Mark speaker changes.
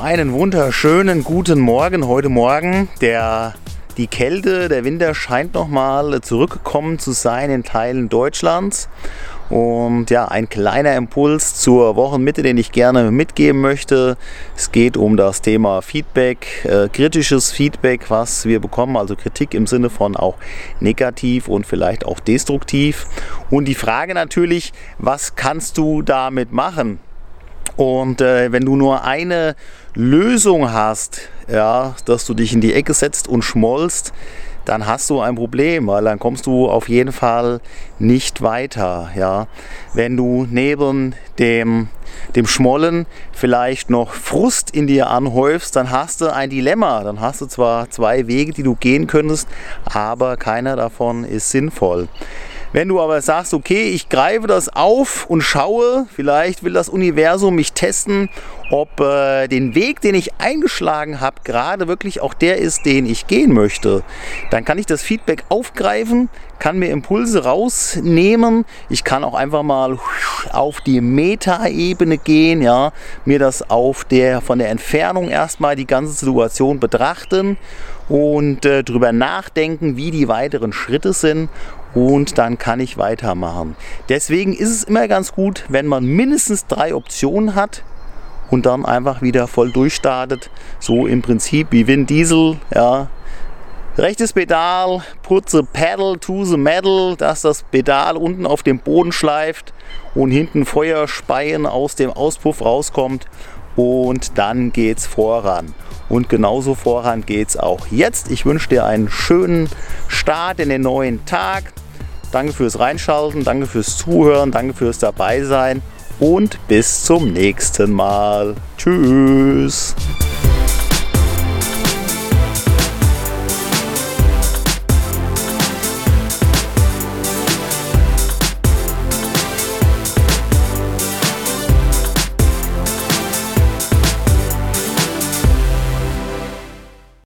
Speaker 1: einen wunderschönen guten Morgen heute Morgen. Der, die Kälte, der Winter scheint nochmal zurückgekommen zu sein in Teilen Deutschlands. Und ja, ein kleiner Impuls zur Wochenmitte, den ich gerne mitgeben möchte. Es geht um das Thema Feedback, äh, kritisches Feedback, was wir bekommen, also Kritik im Sinne von auch negativ und vielleicht auch destruktiv. Und die Frage natürlich, was kannst du damit machen? Und äh, wenn du nur eine Lösung hast, ja, dass du dich in die Ecke setzt und schmollst, dann hast du ein Problem, weil dann kommst du auf jeden Fall nicht weiter. Ja. Wenn du neben dem, dem Schmollen vielleicht noch Frust in dir anhäufst, dann hast du ein Dilemma. Dann hast du zwar zwei Wege, die du gehen könntest, aber keiner davon ist sinnvoll. Wenn du aber sagst, okay, ich greife das auf und schaue, vielleicht will das Universum mich testen, ob äh, den Weg, den ich eingeschlagen habe, gerade wirklich auch der ist, den ich gehen möchte, dann kann ich das Feedback aufgreifen, kann mir Impulse rausnehmen. Ich kann auch einfach mal auf die Metaebene gehen, ja, mir das auf der von der Entfernung erstmal die ganze Situation betrachten und äh, darüber nachdenken, wie die weiteren Schritte sind und dann kann ich weitermachen. Deswegen ist es immer ganz gut, wenn man mindestens drei Optionen hat und dann einfach wieder voll durchstartet. So im Prinzip wie Vin Diesel, ja. Rechtes Pedal, putze Pedal to the Metal, dass das Pedal unten auf dem Boden schleift und hinten Feuerspeien aus dem Auspuff rauskommt und dann geht's voran. Und genauso voran geht's auch jetzt. Ich wünsche dir einen schönen Start in den neuen Tag. Danke fürs Reinschalten, danke fürs Zuhören, danke fürs Dabeisein und bis zum nächsten Mal. Tschüss.